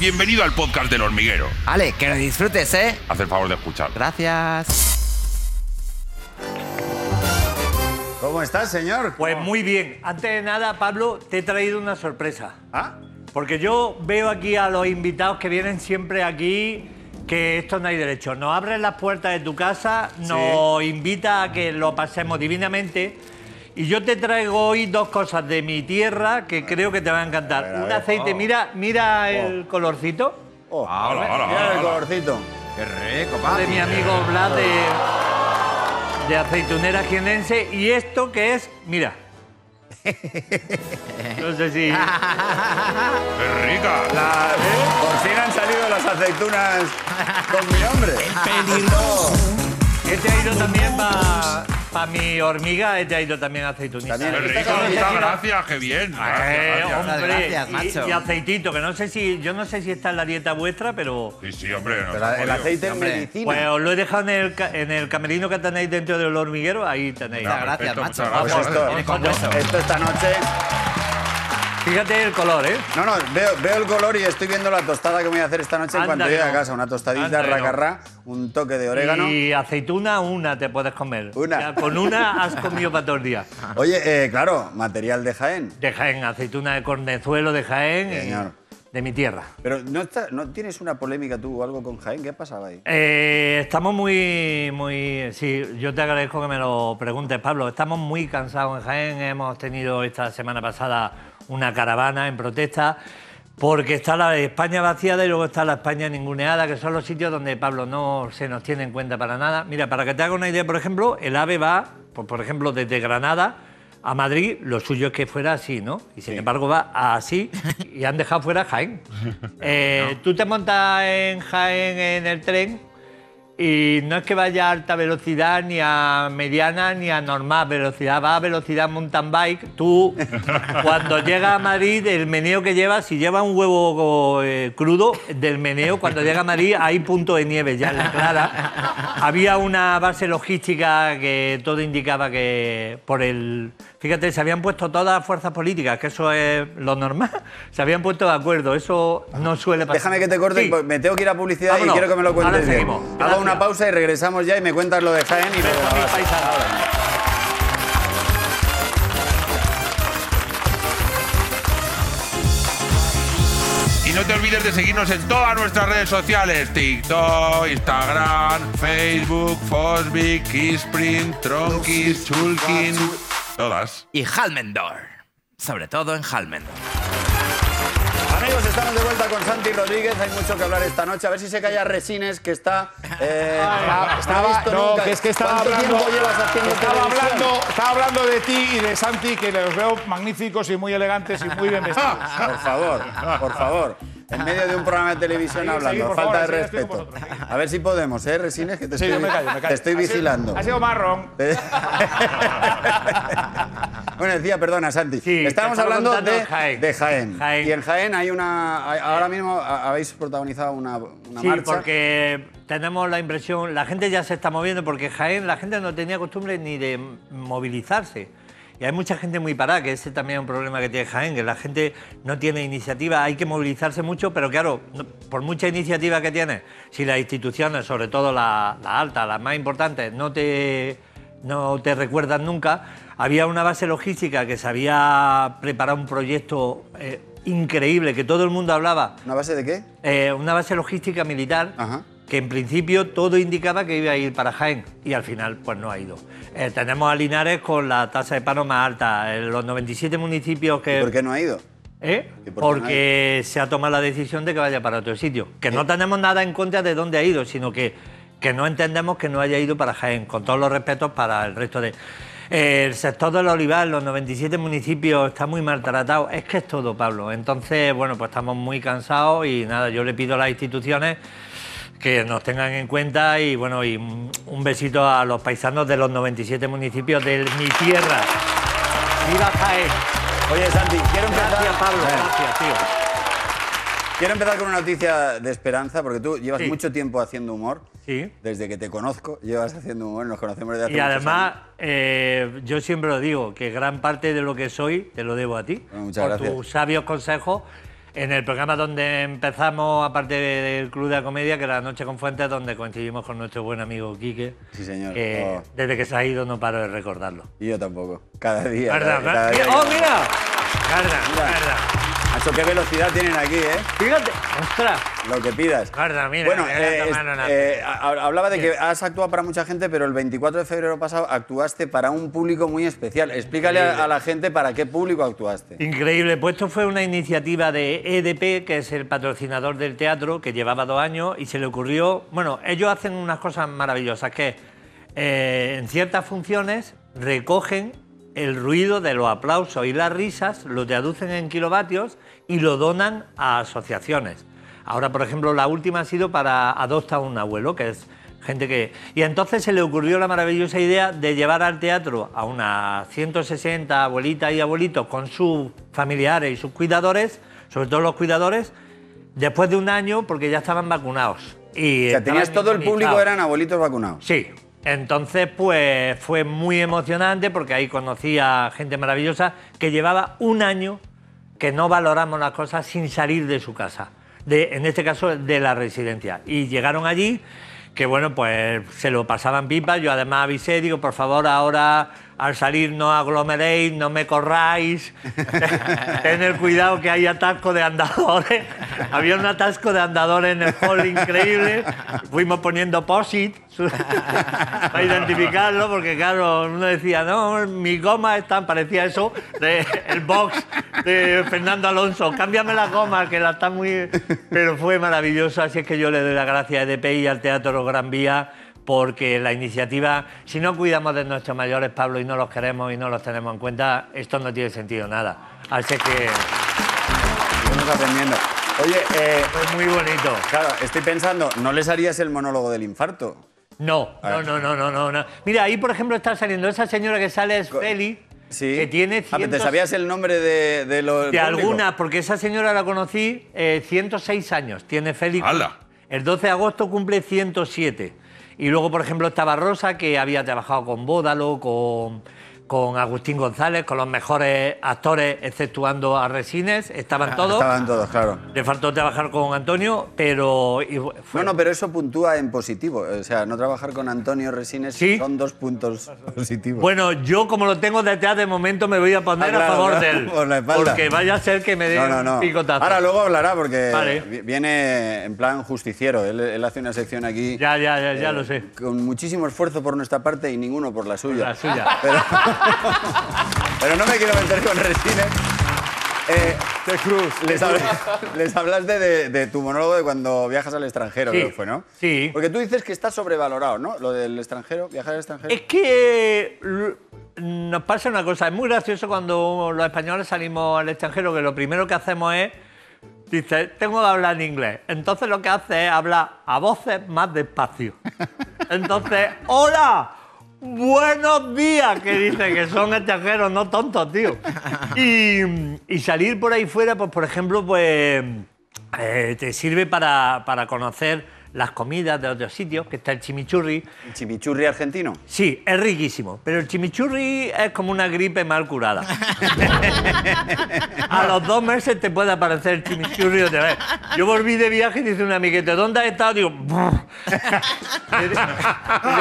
bienvenido al podcast del hormiguero. Ale, que lo disfrutes, ¿eh? Haz el favor de escuchar. Gracias. ¿Cómo estás, señor? Pues muy bien. Antes de nada, Pablo, te he traído una sorpresa. ¿Ah? Porque yo veo aquí a los invitados que vienen siempre aquí que esto no hay derecho. Nos abres las puertas de tu casa, nos invita a que lo pasemos divinamente. Y yo te traigo hoy dos cosas de mi tierra que creo que te van a encantar. ver, a Un aceite, mira, mira el colorcito Oh, Hola, hola, mira hola, el colorcito. Qué rico, de papi. mi amigo Blas de, de aceitunera jienense. Y esto que es, mira. No sé si... ¡Qué rica! La- Por fin han salido las aceitunas con mi nombre. He traído también para mi hormiga, he traído también aceitunita. También. ¡Qué rico! Muchas gracias, qué bien. Gracias, Eh, gracias. hombre, Gracias, y- macho. Y, aceitito, que no sé si, yo no sé si está en la dieta vuestra, pero Sí, sí, hombre. nos Pero el aceite es Hombre. medicina. pues os lo he dejado en el, en el camerino que tenéis dentro del hormiguero, ahí tenéis. No, Gracias, perfecto, macho. muchas Pues gracias. esto, Viene compuesto. esto esta noche. Fíjate el color, ¿eh? No, no, veo, veo el color y estoy viendo la tostada que voy a hacer esta noche en Anda cuanto que llegue a casa. Una tostadita no. racarrá, un toque de orégano. Y aceituna, una te puedes comer. Una. Con una has comido para todo el día. Oye, eh, claro, material de Jaén. De Jaén, aceituna de cornezuelo de Jaén, y Señor. de mi tierra. Pero ¿no, está- ¿no tienes una polémica tú o algo con Jaén? ¿Qué pasaba ahí? Eh, estamos muy, muy. Sí, yo te agradezco que me lo preguntes, Pablo. Estamos muy cansados en Jaén. Hemos tenido esta semana pasada una caravana en protesta porque está la España vaciada y luego está la España ninguneada, que son los sitios donde, Pablo, no se nos tiene en cuenta para nada. Mira, para que te haga una idea, por ejemplo, el AVE va, pues, por ejemplo, desde Granada a Madrid, lo suyo es que fuera así, ¿no? Y sin embargo va así y han dejado fuera Jaén. Eh, Tú te montas en Jaén en el tren y no es que vaya a alta velocidad, ni a mediana, ni a normal velocidad. Va a velocidad mountain bike. Tú, cuando llegas a Madrid, el meneo que llevas, si lleva un huevo eh, crudo, del meneo, cuando llega a Madrid hay punto de nieve ya en la clara. Había una base logística que todo indicaba que por el... Fíjate, se habían puesto todas las fuerzas políticas, que eso es lo normal. Se habían puesto de acuerdo, eso no suele pasar. Déjame que te corte, Sí. pues me tengo que ir a publicidad Vámonos. y quiero que me lo cuentes Ahora bien. seguimos. Hago Gracias. Una pausa y regresamos ya y me cuentas lo de Jaén y paisanos. Y no te olvides de seguirnos en todas nuestras redes sociales: TikTok, Instagram, Facebook, Fosbic, Kissprint, Tronkis, Chulkin. Todas. Y Halmendor. Sobre todo en Halmendor. Amigos, estamos de vuelta con Santi Rodríguez. Hay mucho que hablar esta noche. A ver si se calla Resines, que está. Eh, no visto no, nunca. que es que estaba ¿Cuánto hablando, estaba hablando, estaba hablando de ti y de Santi, que los veo magníficos y muy elegantes y muy bien vestidos. Por favor, por favor. En medio de un programa de televisión hablando, falta favor, de respeto. vosotros. A ver si podemos, ¿eh, Resines? Que te Sí, estoy, yo me callo, me callo. te estoy Ha sido- vigilando. Ha sido marrón. bueno, decía, perdona, Santi. Sí, Estábamos hablando de Jaén. de Jaén. Jaén. Y en Jaén hay una. hay- Ahora mismo habéis protagonizado una, una Sí, marcha. porque tenemos la impresión, la gente ya se está moviendo, porque Jaén, la gente no tenía costumbre ni de movilizarse. Y hay mucha gente muy parada, que ese también es un problema que tiene Jaén, que la gente no tiene iniciativa, hay que movilizarse mucho, pero claro, por mucha iniciativa que tienes, si las instituciones, sobre todo las altas, las más importantes, no te, no te recuerdan nunca, había una base logística que se había preparado un proyecto eh, increíble, que todo el mundo hablaba, ¿Una base de qué? eh, una base logística militar Ajá. Que en principio todo indicaba que iba a ir para Jaén y al final pues no ha ido. Eh, tenemos a Linares con la tasa de paro más alta, en los 97 municipios que... ¿Por qué no ha ido? ¿Eh? ¿Y Porque se ha tomado la decisión de que vaya para otro sitio. Que no tenemos nada en contra de dónde ha ido, sino que, que no entendemos que no haya ido para Jaén, con todos los respetos para el resto de... Eh, el sector del olivar, los 97 municipios, está muy maltratado. Es que es todo, Pablo. Entonces, bueno, pues estamos muy cansados y nada, yo le pido a las instituciones que nos tengan en cuenta y bueno, y un besito a los paisanos de los 97 municipios de mi tierra. ¡Viva Jaén! Oye, Santi, quiero empezar. Gracias, Pablo. Eh, Gracias, tío. Quiero empezar con una noticia de esperanza, porque tú llevas Sí. mucho tiempo haciendo humor. Sí. Desde que te conozco, llevas haciendo humor, nos conocemos desde hace Y además, años. eh, yo siempre lo digo, que gran parte de lo que soy te lo debo a ti. Bueno, muchas por gracias. tus sabios consejos. En el programa donde empezamos, aparte de- del Club de la Comedia, que era La Noche con Fuentes, donde coincidimos con nuestro buen amigo Quique. Sí, señor. que Oh. desde que se ha ido no paro de recordarlo. Y yo tampoco. Cada día. ¿Verdad? cada- cada ¿verdad? día ¡Oh, que- mira! ¿Verdad? Mira. ¿Verdad? Macho, qué velocidad tienen aquí, ¿eh? Fíjate, ostras. Lo que pidas. Guarda, mira, bueno, eh, es- eh, ha- hablaba de que has actuado para mucha gente, pero el 24 de febrero pasado actuaste para un público muy especial. Explícale a, a la gente para qué público actuaste. Increíble, pues esto fue una iniciativa de EDP, que es el patrocinador del teatro, que llevaba dos años y se le ocurrió, bueno, ellos hacen unas cosas maravillosas, que eh, en ciertas funciones recogen el ruido de los aplausos y las risas, lo traducen en kilovatios y lo donan a asociaciones. Ahora, por ejemplo, la última ha sido para Adopta a un abuelo, que es gente que... Y entonces se le ocurrió la maravillosa idea de llevar al teatro a unas 160 abuelitas y abuelitos con sus familiares y sus cuidadores, sobre todo los cuidadores, después de un año porque ya estaban vacunados. Y O sea, tenías todo el público eran abuelitos vacunados. Sí. Entonces, pues fue muy emocionante porque ahí conocí a gente maravillosa que llevaba un año que no valoramos las cosas sin salir de su casa. De, en este caso, de la residencia. Y llegaron allí, que bueno, pues se lo pasaban pipa. Yo además avisé, digo, por favor, ahora al salir no aglomeréis, no me corráis. Tener cuidado que hay atasco de andadores. Había un atasco de andadores en el hall increíble. Fuimos poniendo posit para identificarlo, porque claro, uno decía, no, mi goma están, parecía eso, de, el box de Fernando Alonso, cámbiame la goma, que la está muy... Pero fue maravilloso, así es que yo le doy las gracias a EDP y al Teatro Gran Vía, porque la iniciativa, si no cuidamos de nuestros mayores, Pablo, y no los queremos y no los tenemos en cuenta, esto no tiene sentido nada. Así que Estamos aprendiendo. Oye, eh, fue muy bonito. claro, estoy pensando, ¿no les harías el monólogo del infarto? No, no, no, no, no, no, no. Mira, ahí por ejemplo está saliendo esa señora que sale es Feli, Sí. que tiene Ah, pero ¿Te cientos- sabías el nombre de, de los. de alguna, porque esa señora la conocí, eh, 106 años, tiene Feli. ¡Hala! El 12 de agosto cumple 107. Y luego, por ejemplo, estaba Rosa, que había trabajado con Bódalo, con, con Agustín González, con los mejores actores, exceptuando a Resines, estaban todos. Estaban todos, claro. Le faltó trabajar con Antonio, pero fue- No, no, pero eso puntúa en positivo. O sea, no trabajar con Antonio Resines Sí. son dos puntos positivos. Bueno, yo como lo tengo detrás de momento me voy a poner Ah, claro, a favor claro, de él. por la espalda. Porque vaya a ser que me dé no, no, picotazo. Ahora luego hablará porque Vale. viene en plan justiciero. Él, él hace una sección aquí. Ya, ya, ya, ya eh, lo sé. Con muchísimo esfuerzo por nuestra parte y ninguno por la suya. La suya. Pero, pero no me quiero meter con Resines. Eh, Les, habl- les hablaste de, de tu monólogo de cuando viajas al extranjero, Sí, creo que fue, ¿no? sí. Porque tú dices que está sobrevalorado, ¿no? Lo del extranjero, viajar al extranjero. Es que l- nos pasa una cosa, es muy gracioso cuando los españoles salimos al extranjero, que lo primero que hacemos es, dice, tengo que hablar en inglés. Entonces lo que hace es hablar a voces más despacio. Entonces, hola, buenos días, que dice que son extranjeros, no tontos, tío. Y, y salir por ahí fuera, pues por ejemplo, pues eh, te sirve para, para conocer las comidas de otros sitios, que está el chimichurri. ¿El chimichurri argentino? Sí, es riquísimo, pero el chimichurri es como una gripe mal curada. A los dos meses te puede aparecer el chimichurri otra vez. Yo volví de viaje y dice un amiguete, ¿dónde has estado? Digo, le,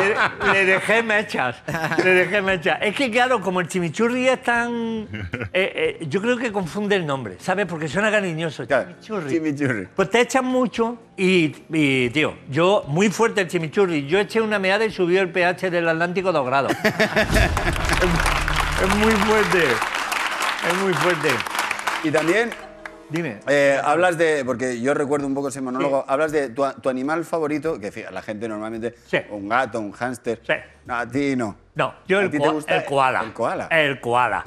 le- le dejé mechas, le dejé mechas. Es que claro, como el chimichurri es tan... eh, eh, yo creo que confunde el nombre, ¿sabes? Porque suena cariñoso, chimichurri. chimichurri. Pues te echan mucho y, y, tío, yo, muy fuerte el chimichurri. Yo eché una meada y subió el pH del Atlántico dos grados. es, es muy fuerte. Es muy fuerte. Y también Dime. eh, hablas de, porque yo recuerdo un poco ese monólogo, hablas de tu, tu animal favorito, que fíjate, la gente normalmente, Sí. un gato, un hámster. Sí. No, a ti no. No, yo ¿A el, gusta el koala. el koala? El koala.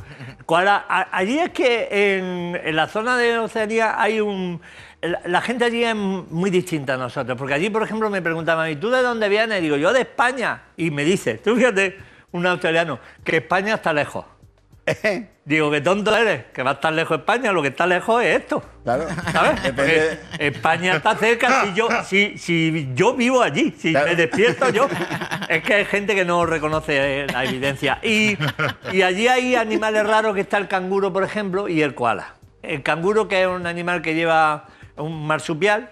Allí es que en, en la zona de Oceanía hay un... La, la gente allí es muy distinta a nosotros, porque allí, por ejemplo, me preguntaban, ¿y tú de dónde vienes? Y digo, yo de España. Y me dice, tú fíjate, un australiano, que España está lejos. Digo, qué tonto eres, que va a estar lejos España, lo que está lejos es esto. Claro. ¿Sabes? Depende- España está cerca si yo, si, si yo vivo allí, si Claro. me despierto yo. Es que hay gente que no reconoce eh, la evidencia. Y, y allí hay animales raros que está el canguro, por ejemplo, y el koala. el canguro, que es un animal que lleva un marsupial,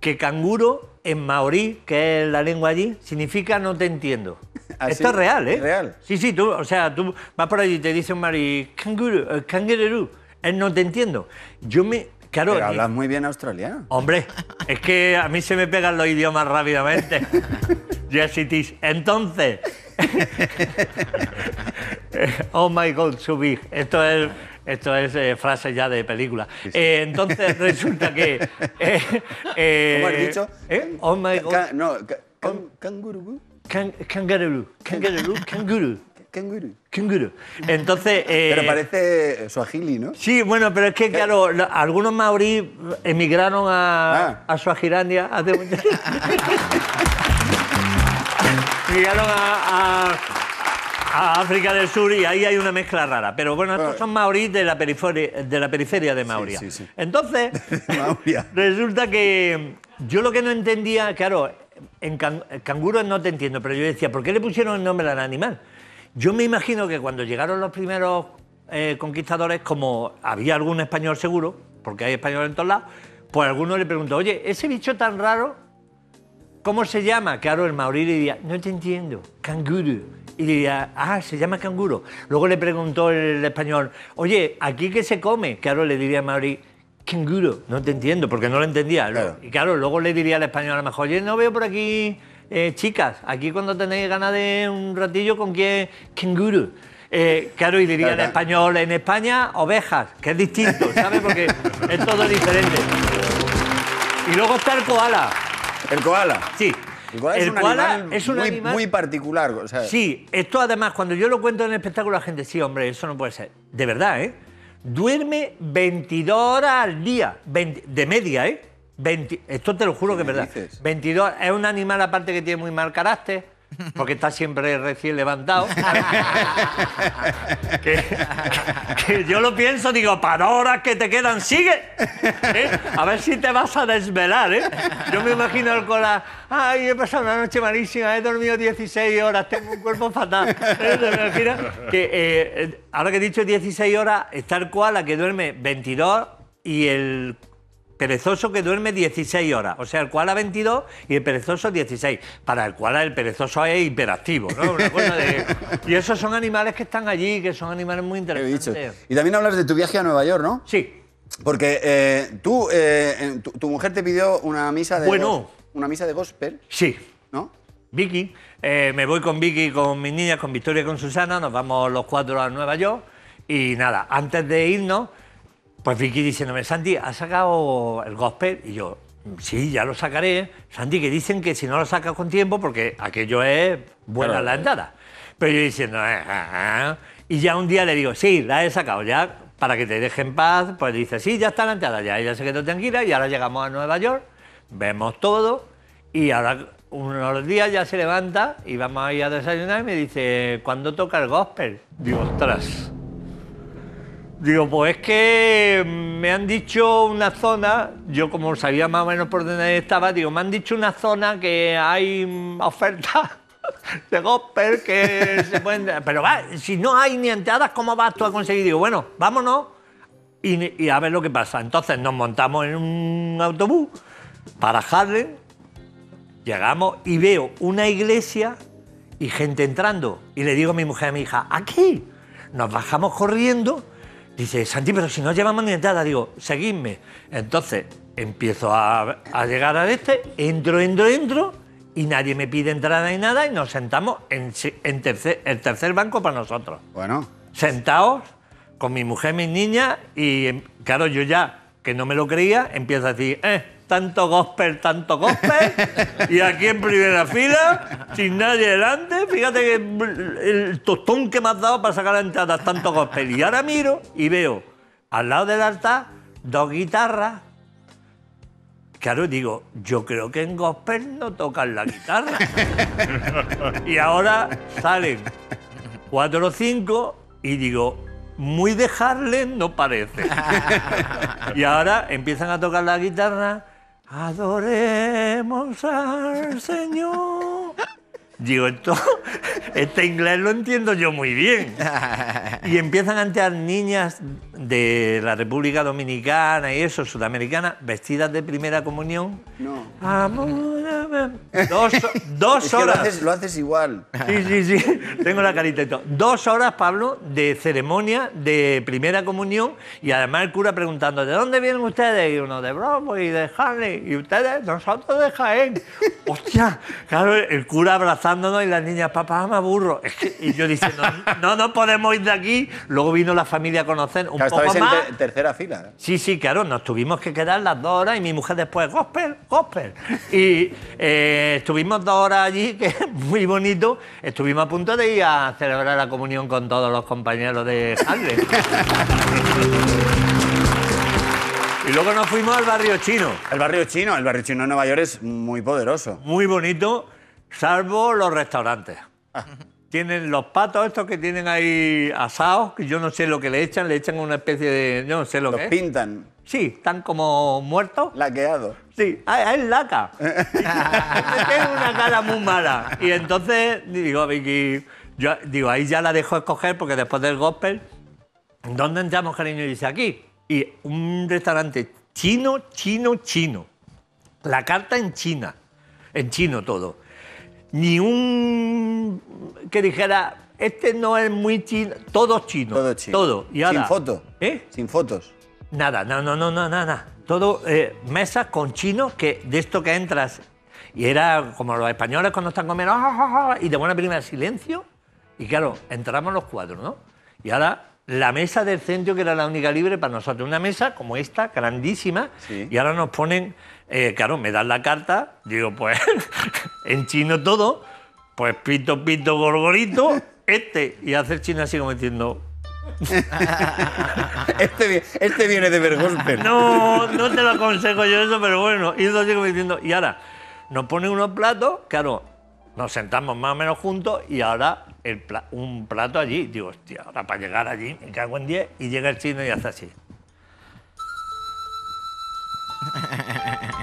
que canguro en maorí, que es la lengua allí, significa no te entiendo. ¿Ah, Esto es real, ¿eh? ¿Es real? Sí, sí, tú, o sea, tú vas por allí y te dice un maorí, canguro, eh, kangaroo, él no te entiendo. Yo me, claro, Pero hablas muy bien australiano. Hombre, es que a mí se me pegan los idiomas rápidamente. yes, it is. Entonces. oh my God, so big. Esto es, esto es eh, frase ya de película. Eh, entonces resulta que. eh, eh, ¿Cómo has dicho? eh, Oh my God. no, ca- can- canguru. Can- Kangaroo. Kangaroo. Kangaroo. Canguru. Kangaroo. Entonces. eh, Pero parece suajili, ¿no? Sí, bueno, pero es que, claro, algunos maoríes emigraron a, Ah. a Suazilandia hace mucho Emigraron a, a- a África del Sur y ahí hay una mezcla rara. Pero bueno, estos son maoríes de la periferia de, la periferia de Mauria. sí, sí. Entonces, resulta que yo lo que no entendía, claro, en can- canguros no te entiendo, pero yo decía, ¿por qué le pusieron el nombre al animal? Yo me imagino que cuando llegaron los primeros eh, conquistadores, como había algún español seguro, porque hay españoles en todos lados, pues alguno le preguntó, oye, ese bicho tan raro, ¿cómo se llama? Claro, el maorí le diría, no te entiendo, canguro. Y diría, ah, se llama canguro. Luego le preguntó el español, oye, ¿aquí qué se come? Claro, le diría el maorí, canguro. No te entiendo, porque no lo entendía. Claro. Y claro, luego le diría al español a lo mejor, oye, no veo por aquí eh, chicas, aquí cuando tenéis ganas de un ratillo, ¿con quién? Canguro. Eh, claro, y diría en español, en España, ovejas, que es distinto, ¿sabes? Porque es todo diferente. Y luego está el koala. El koala. Sí. El koala es un koala animal, es un muy, animal- muy particular. O sea, Sí, esto además, cuando yo lo cuento en el espectáculo, la gente, sí, hombre, eso no puede ser. De verdad, ¿eh? Duerme 22 horas al día, 20 de media, ¿eh? 20 esto te lo juro que es verdad. dices? 22, es un animal aparte que tiene muy mal carácter, porque está siempre recién levantado. que, que yo lo pienso, digo, para horas que te quedan, sigue. ¿eh? A ver si te vas a desvelar, ¿eh? Yo me imagino el cola, ay, he pasado una noche malísima, he dormido 16 horas, tengo un cuerpo fatal. ¿Eh? Eh, ahora que he dicho 16 horas, está el koala que duerme 22 y el perezoso que duerme 16 horas. O sea, el koala 22 y el perezoso 16. Para el koala el perezoso es hiperactivo, ¿no? Una cosa de- Y esos son animales que están allí, que son animales muy interesantes. Y también hablas de tu viaje a Nueva York, ¿no? Sí, Porque eh, tú, eh, tu, tu mujer te pidió una misa de Bueno. una misa de gospel, sí. ¿no? Vicky, eh, me voy con Vicky, con mis niñas, con Victoria y con Susana, nos vamos los cuatro a Nueva York y nada, antes de irnos, pues Vicky diciéndome, Santi, ¿has sacado el gospel? Y yo, sí, ya lo sacaré. Santi, que dicen que si no lo sacas con tiempo, porque aquello es buena Claro. la entrada. Pero yo diciendo, "Ah, ah, ah". y ya un día le digo, sí, la he sacado ya, para que te deje en paz, pues dice, sí, ya está la entrada, ya ella se quedó tranquila y ahora llegamos a Nueva York, vemos todo y ahora unos días ya se levanta y vamos a ir a desayunar y me dice, ¿cuándo toca el gospel? Digo, ostras. Digo, pues es que me han dicho una zona, yo como sabía más o menos por dónde estaba, digo, me han dicho una zona que hay ofertas de gospel que se pueden... Pero va, si no hay ni entradas, ¿cómo vas tú a conseguir? Digo, bueno, vámonos y, y a ver lo que pasa. Entonces nos montamos en un autobús para Harlem, llegamos y veo una iglesia y gente entrando. Y le digo a mi mujer, a mi hija, aquí. Nos bajamos corriendo. Dice, Santi, pero si no llevamos ni entrada. Digo, seguidme. Entonces empiezo a, a llegar al este, entro, entro, entro, y nadie me pide entrada ni nada, y nos sentamos en, se- en tercer, el tercer banco para nosotros Bueno, sentados con mi mujer, mis niñas, y em, claro, yo ya, que no me lo creía, empiezo a decir, eh, tanto gospel, tanto gospel, y aquí en primera fila, sin nadie delante, fíjate que el, tostón que me has dado para sacar la entrada, tanto gospel. Y ahora miro y veo al lado del altar dos guitarras. Claro, digo, yo creo que en gospel no tocan la guitarra. y ahora salen cuatro o cinco y digo, muy de no parece. y ahora empiezan a tocar la guitarra, adoremos al Señor. Digo, esto, este inglés lo entiendo yo muy bien. Y empiezan a entrar niñas de la República Dominicana y eso, sudamericana, vestidas de primera comunión. No. Amor, amor. Dos, dos Es que lo horas. haces, lo haces igual. Sí, sí, sí. Tengo la carita y todo. Dos horas, Pablo, de ceremonia de primera comunión y además el cura preguntando, ¿de dónde vienen ustedes? Y uno de Broadway y de Harley. Y ustedes, nosotros de Jaén. Hostia, claro, el cura abrazándonos y las niñas, papá, me aburro. Y yo diciendo, no nos podemos ir de aquí. Luego vino la familia a conocer un Claro, poco estabais en más. te- tercera fila. ¿eh? Sí, sí, claro, nos tuvimos que quedar las dos horas y mi mujer después, gospel, gospel. Y eh, estuvimos dos horas allí, que es muy bonito. Estuvimos a punto de ir a celebrar la comunión con todos los compañeros de Harlem. y luego nos fuimos al barrio chino. El barrio chino, el barrio chino de Nueva York es muy poderoso. Muy bonito, salvo los restaurantes. Tienen los patos estos que tienen ahí asados, que yo no sé lo que le echan, le echan una especie de... Yo no sé lo Los que es. Sí, están como muertos. laqueados. Sí, ah, es laca. Tiene una cara muy mala. Y entonces digo, Vicky, yo digo, ahí ya la dejo escoger porque después del gospel, ¿dónde entramos, cariño? Y dice, aquí. Y un restaurante chino, chino, chino. La carta en China, en chino todo. Ni un que dijera, este no es muy chino, todo chino. Todo chino. Todo. Y ahora, Sin foto. ¿Eh? Sin fotos. Nada, no, no, no, no, nada. Todo eh, mesas con chinos que de esto que entras y era como los españoles cuando están comiendo "Ah, ah, ah", y de buena primera silencio y claro, entramos los cuatro, ¿no? Y ahora la mesa del centro que era la única libre para nosotros, una mesa como esta, grandísima, Sí. y ahora nos ponen, eh, claro, me dan la carta, digo, pues en chino todo, pues pito, pito, gorgorito, este, y hace el chino así como diciendo, Este, este viene de ver gospel. No, no te lo aconsejo yo eso, pero bueno, y eso sigo diciendo. Y ahora, nos ponen unos platos, claro, nos sentamos más o menos juntos y ahora el pla- un plato allí. Digo, hostia, ahora para llegar allí, me cago en 10 y llega el chino y hace así.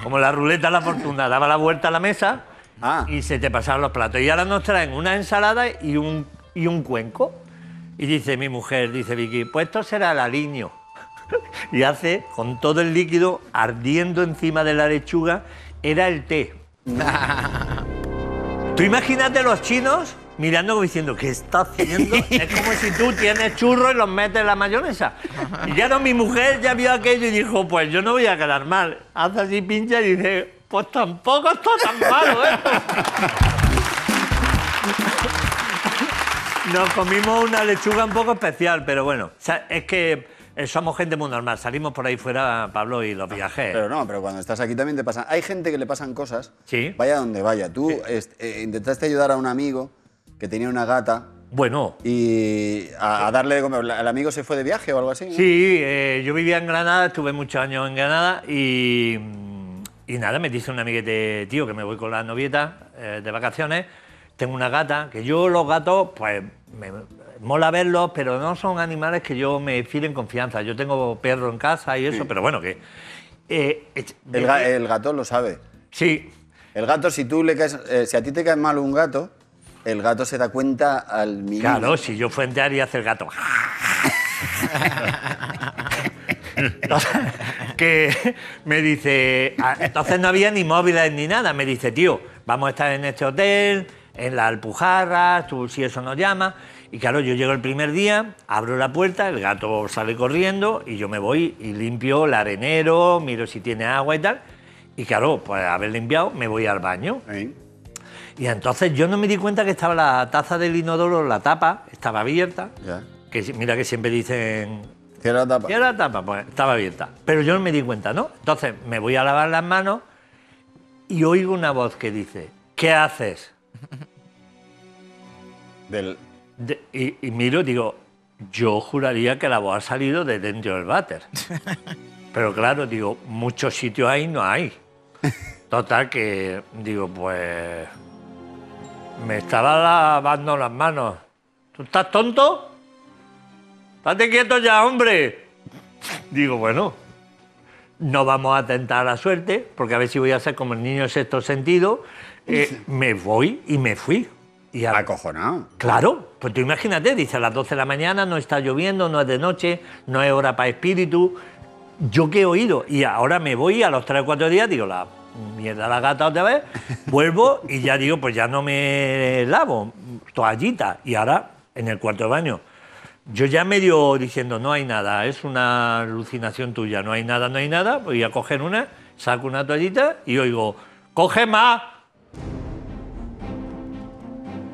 Como la ruleta de la fortuna, daba la vuelta a la mesa Ah. y se te pasaban los platos. Y ahora nos traen una ensalada y un, y un cuenco. Y dice mi mujer, dice Vicky, pues esto será el aliño. y hace, con todo el líquido ardiendo encima de la lechuga, era el té. Tú imagínate los chinos mirando como diciendo, ¿qué está haciendo? es como si tú tienes churros y los metes en la mayonesa. Y ya no, mi mujer ya vio aquello y dijo, pues yo no voy a quedar mal. Hace así, pincha y dice, pues tampoco está tan malo esto. Nos comimos una lechuga un poco especial, pero bueno, es que eh, somos gente muy normal. Salimos por ahí fuera, Pablo, y los viajes. Pero no, pero cuando estás aquí también te pasan. Hay gente que le pasan cosas. Sí. Vaya donde vaya. Tú est- eh, intentaste ayudar a un amigo que tenía una gata Bueno, y a, a darle de comer. ¿El amigo se fue de viaje o algo así? ¿no? Sí, eh, yo vivía en Granada, estuve muchos años en Granada y, y nada, me dice un amiguete, tío, que me voy con la novieta eh, de vacaciones. Tengo una gata, que yo los gatos, pues me mola verlos, pero no son animales que yo me file en confianza. Yo tengo perro en casa y eso, pero bueno, que... eh, El, ga- el gato lo sabe. Sí, El gato, si tú le caes, eh, si a ti te cae mal un gato, el gato se da cuenta al minuto. Claro, si yo fuente y hace el gato. que me dice, ah, entonces no había ni móviles ni nada. Me dice, tío, vamos a estar en este hotel, en la Alpujarra, tú si eso nos llama. Y claro, yo llego el primer día, abro la puerta, el gato sale corriendo y yo me voy y limpio el arenero, miro si tiene agua y tal. Y claro, pues haber limpiado, me voy al baño. ¿Eh? Y entonces yo no me di cuenta que estaba la taza del inodoro, la tapa, estaba abierta. Ya. Que mira que siempre dicen. Cierra la tapa. ¿Cierra la tapa? Pues estaba abierta. Pero yo no me di cuenta, ¿no? Entonces me voy a lavar las manos y oigo una voz que dice: ¿Qué haces? Del- De- y, y miro y digo: Yo juraría que la voz ha salido de dentro del váter. Pero claro, digo, muchos sitios ahí no hay. Total que digo, pues me estaba lavando las manos. ¿Tú estás tonto? Estate quieto ya, hombre. Digo, bueno, no vamos a tentar la suerte, porque a ver si voy a ser como el niño sexto sentido. Eh, me voy y me fui. Y a- Acojonado. Claro, pues tú imagínate, dice a las 12 de la mañana, no está lloviendo, no es de noche, no es hora para espíritu. Yo qué he oído, y ahora me voy a los 3 o 4 días, digo, la mierda la gata otra vez, vuelvo y ya digo, pues ya no me lavo, toallita, y ahora en el cuarto de baño. Yo ya medio diciendo, no hay nada, es una alucinación tuya, no hay nada, no hay nada, voy a coger una, saco una toallita y oigo, coge más.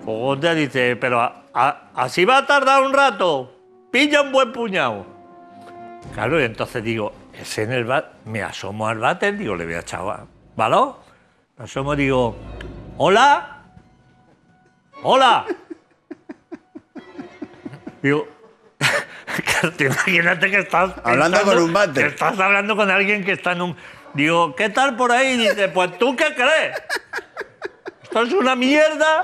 Fogote dice, pero a- a- así va a tardar un rato. Pilla un buen puñado. Claro, y entonces digo, es en el Me asomo al váter, digo, le voy a echar. ¿Vale? Me asomo, digo, hola. Hola. Digo, imagínate que estás. Hablando pensando con un váter. que estás hablando con alguien que está en un. Digo, ¿qué tal por ahí? Dice, pues tú qué crees. Esto es una mierda.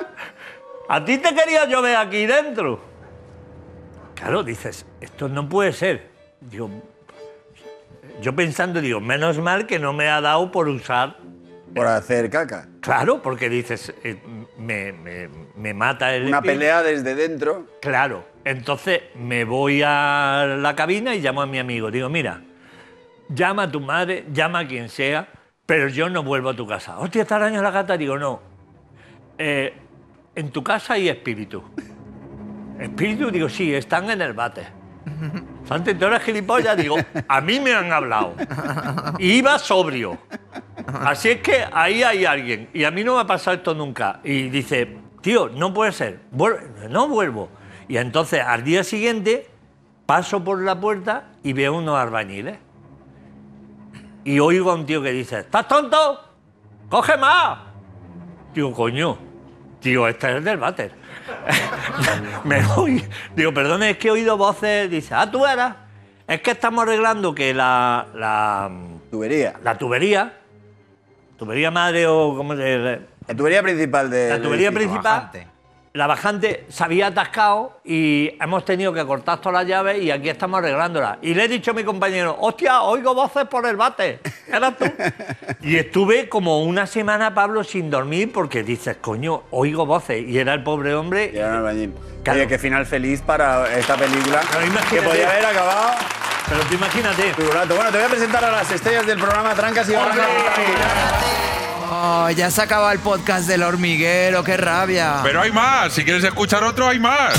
A ti te quería yo ver aquí dentro. Claro, dices, esto no puede ser. Digo, yo pensando, digo, menos mal que no me ha dado por usar. Por hacer caca. Claro, porque dices, eh, me, me- me mata el. Una espíritu. pelea desde dentro. Claro. Entonces me voy a la cabina y llamo a mi amigo. Digo, mira, llama a tu madre, llama a quien sea, pero yo no vuelvo a tu casa. Hostia, ¿está araña la gata? Digo, no. Eh, en tu casa hay espíritu. Espíritu, digo, sí, están en el bate. Santi, tú eres gilipollas, digo, a mí me han hablado. Iba sobrio. Así es que ahí hay alguien. Y a mí no me ha pasado esto nunca. Y dice, tío, no puede ser. No vuelvo. Y entonces al día siguiente paso por la puerta y veo unos albañiles. Y oigo a un tío que dice, ¿estás tonto? ¡Coge más! Digo, coño. Digo, este es el del váter. Me voy. Digo, perdone, es que he oído voces. Dice, ah, tú eras. Es que estamos arreglando que la, la, Tubería. la tubería, tubería madre o como se La tubería principal de. la tubería principal, bajante. La bajante se había atascado y hemos tenido que cortar todas las llaves y aquí estamos arreglándola. Y le he dicho a mi compañero, hostia, oigo voces por el bate. ¿Eras tú? y estuve como una semana, Pablo, sin dormir porque dices, coño, oigo voces. Y era el pobre hombre. Y era un albañil. Claro. Oye, qué final feliz para esta película. Pero imagínate. que podía haber acabado Pero tú imagínate. Bueno, te voy a presentar a las estrellas del programa Trancas y Barrancas. Oh, ya se acaba el podcast del hormiguero, qué rabia. Pero hay más. Si quieres escuchar otro, hay más.